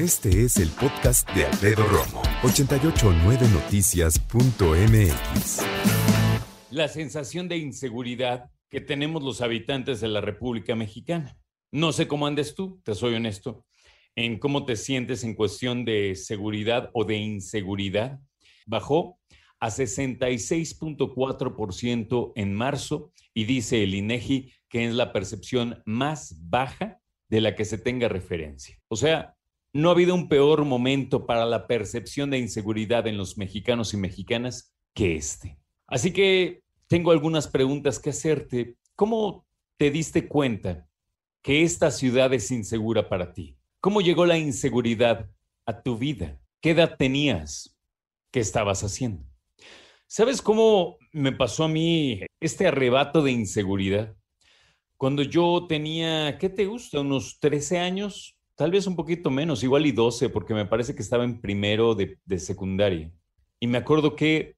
Este es el podcast de Alfredo Romo, 889noticias.mx. La sensación de inseguridad que tenemos los habitantes de la República Mexicana. No sé cómo andes tú, te soy honesto, en cómo te sientes en cuestión de seguridad o de inseguridad. Bajó a 66.4% en marzo y dice el INEGI que es la percepción más baja de la que se tenga referencia. O sea, no ha habido un peor momento para la percepción de inseguridad en los mexicanos y mexicanas que este. Así que tengo algunas preguntas que hacerte. ¿Cómo te diste cuenta que esta ciudad es insegura para ti? ¿Cómo llegó la inseguridad a tu vida? ¿Qué edad tenías? ¿Qué estabas haciendo? ¿Sabes cómo me pasó a mí este arrebato de inseguridad? Cuando yo tenía, ¿qué te gusta? Unos 13 años, tal vez un poquito menos, igual y 12, porque me parece que estaba en primero de, de secundaria. Y me acuerdo que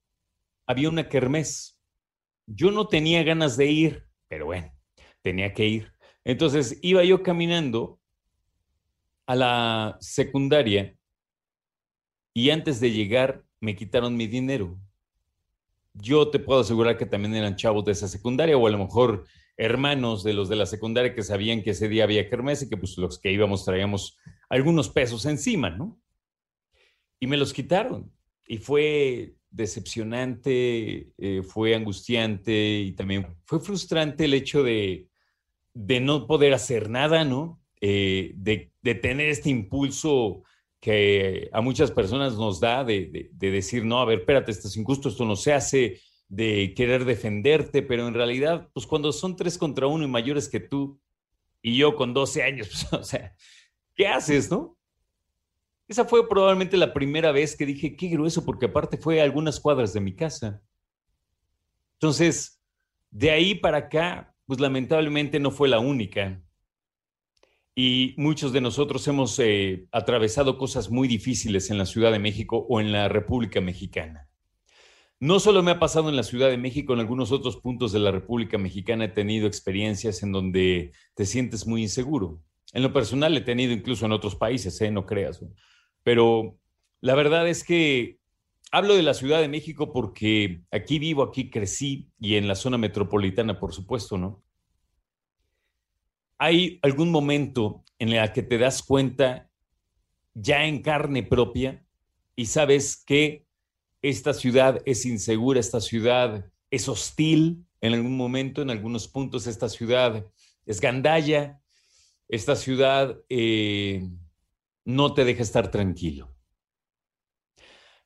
había una kermés. Yo no tenía ganas de ir, pero bueno, tenía que ir. Entonces iba yo caminando a la secundaria y antes de llegar me quitaron mi dinero yo te puedo asegurar que también eran chavos de esa secundaria o a lo mejor hermanos de los de la secundaria que sabían que ese día había kermés y que pues los que íbamos traíamos algunos pesos encima, ¿no? Y me los quitaron. Y fue decepcionante, eh, fue angustiante y también fue frustrante el hecho de, de no poder hacer nada, ¿no? Eh, de, de, tener este impulso que a muchas personas nos da de, decir, no, a ver, espérate, esto es injusto, esto no se hace, de querer defenderte, pero en realidad, pues cuando son tres contra uno y mayores que tú, y yo con 12 años, pues, o sea, ¿qué haces, no? Esa fue probablemente la primera vez que dije, qué grueso, porque aparte fue algunas cuadras de mi casa. Entonces, de ahí para acá, pues lamentablemente no fue la única y muchos de nosotros hemos eh, atravesado cosas muy difíciles en la Ciudad de México o en la República Mexicana. No solo me ha pasado en la Ciudad de México, en algunos otros puntos de la República Mexicana he tenido experiencias en donde te sientes muy inseguro. En lo personal he tenido incluso en otros países, ¿eh? no creas. Pero la verdad es que hablo de la Ciudad de México porque aquí vivo, aquí crecí y en la zona metropolitana, por supuesto, ¿no? ¿Hay algún momento en el que te das cuenta ya en carne propia y sabes que esta ciudad es insegura, esta ciudad es hostil en algún momento, en algunos puntos esta ciudad es gandalla, esta ciudad eh, no te deja estar tranquilo?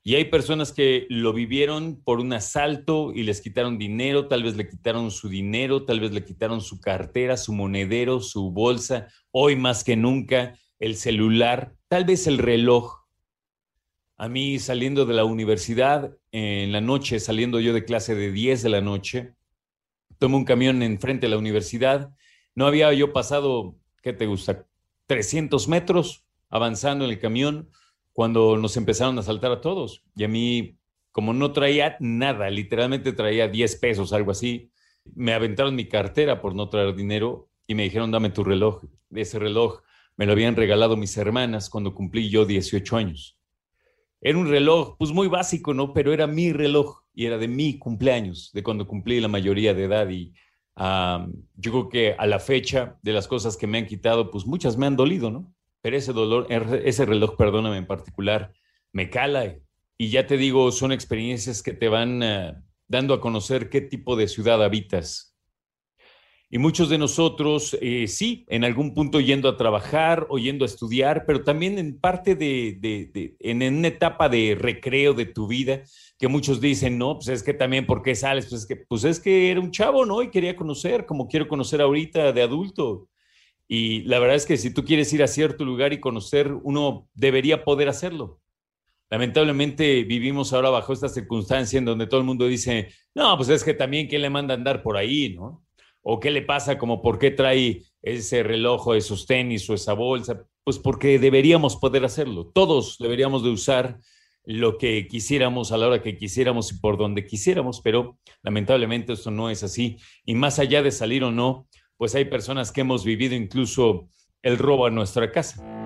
Y hay personas que lo vivieron por un asalto y les quitaron dinero, tal vez le quitaron su dinero, tal vez le quitaron su cartera, su monedero, su bolsa, hoy más que nunca el celular, tal vez el reloj. A mí saliendo de la universidad, en la noche, saliendo yo de clase de 10 de la noche, tomo un camión enfrente de la universidad, no había yo pasado, ¿qué te gusta? 300 metros avanzando en el camión cuando nos empezaron a saltar a todos. Y a mí, como no traía nada, literalmente traía 10 pesos, algo así, me aventaron mi cartera por no traer dinero y me dijeron, dame tu reloj. Ese reloj me lo habían regalado mis hermanas cuando cumplí yo 18 años. Era un reloj, pues muy básico, ¿no? Pero era mi reloj y era de mi cumpleaños, de cuando cumplí la mayoría de edad. Y yo creo que a la fecha de las cosas que me han quitado, pues muchas me han dolido, ¿no? pero ese dolor, er, ese reloj, perdóname en particular, me cala. Y ya te digo, son experiencias que te van eh, dando a conocer qué tipo de ciudad habitas. Y muchos de nosotros, eh, sí, en algún punto yendo a trabajar o yendo a estudiar, pero también en parte de, de, en una etapa de recreo de tu vida, que muchos dicen, no, pues es que también, ¿por qué sales? Pues es que, pues es que era un chavo, ¿no? Y quería conocer, como quiero conocer ahorita de adulto. Y la verdad es que si tú quieres ir a cierto lugar y conocer, uno debería poder hacerlo. Lamentablemente vivimos ahora bajo esta circunstancia en donde todo el mundo dice, no, pues es que también quién le manda andar por ahí, ¿no? O qué le pasa, como por qué trae ese reloj o esos tenis o esa bolsa. Pues porque deberíamos poder hacerlo. Todos deberíamos de usar lo que quisiéramos a la hora que quisiéramos y por donde quisiéramos, pero lamentablemente esto no es así. Y más allá de salir o no, pues hay personas que hemos vivido incluso el robo a nuestra casa.